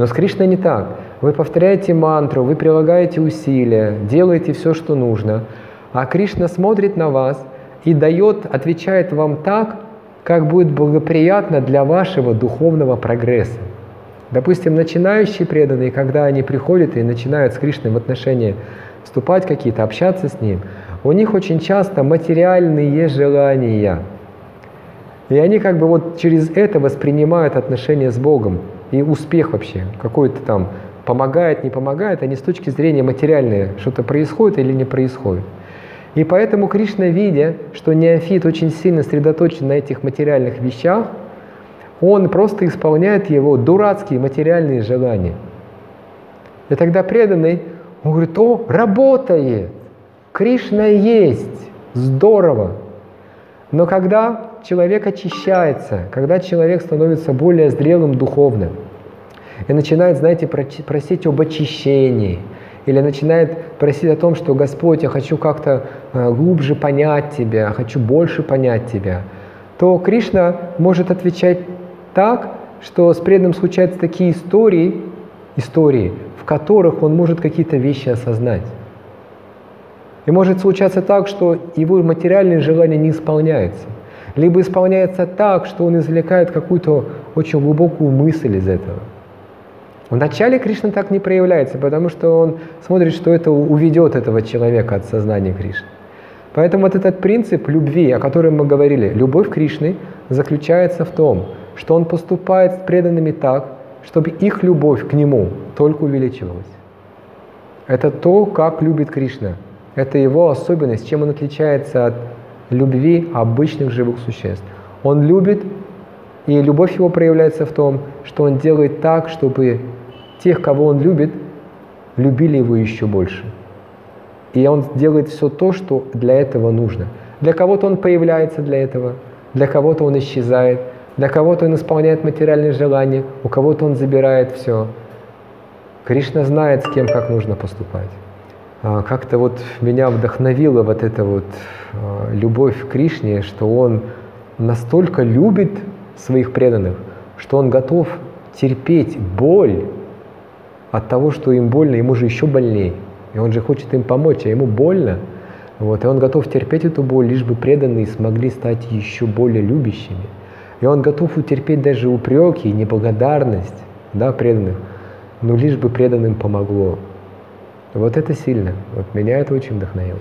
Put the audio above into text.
Но с Кришной не так. Вы повторяете мантру, вы прилагаете усилия, делаете все, что нужно, а Кришна смотрит на вас и дает, отвечает вам так, как будет благоприятно для вашего духовного прогресса. Допустим, начинающие преданные, когда они приходят и начинают с Кришной в отношения вступать какие-то, общаться с Ним, у них очень часто материальные желания. И они как бы вот через это воспринимают отношения с Богом и успех вообще, какой-то там помогает, не помогает, они с точки зрения материальной, что-то происходит или не происходит. И поэтому Кришна, видя, что неофит очень сильно сосредоточен на этих материальных вещах, он просто исполняет его дурацкие материальные желания. И тогда преданный, он говорит, о, работает, Кришна есть, здорово. Но когда человек очищается, когда человек становится более зрелым духовным, и начинает, знаете, просить об очищении, или начинает просить о том, что Господь, я хочу как-то э, глубже понять Тебя, хочу больше понять Тебя, то Кришна может отвечать так, что с преданным случаются такие истории, истории, в которых он может какие-то вещи осознать. И может случаться так, что его материальные желания не исполняются. Либо исполняется так, что он извлекает какую-то очень глубокую мысль из этого. Вначале Кришна так не проявляется, потому что он смотрит, что это уведет этого человека от сознания Кришны. Поэтому вот этот принцип любви, о котором мы говорили, любовь Кришны заключается в том, что он поступает с преданными так, чтобы их любовь к нему только увеличивалась. Это то, как любит Кришна. Это его особенность, чем он отличается от любви обычных живых существ. Он любит, и любовь его проявляется в том, что он делает так, чтобы тех, кого он любит, любили его еще больше. И он делает все то, что для этого нужно. Для кого-то он появляется для этого, для кого-то он исчезает, для кого-то он исполняет материальные желания, у кого-то он забирает все. Кришна знает, с кем как нужно поступать. А, как-то вот меня вдохновила вот эта вот а, любовь к Кришне, что он настолько любит своих преданных, что он готов терпеть боль от того, что им больно, ему же еще больнее. И он же хочет им помочь, а ему больно. Вот, и он готов терпеть эту боль, лишь бы преданные смогли стать еще более любящими. И он готов утерпеть даже упреки и неблагодарность да, преданных, но лишь бы преданным помогло. Вот это сильно. Вот меня это очень вдохновило.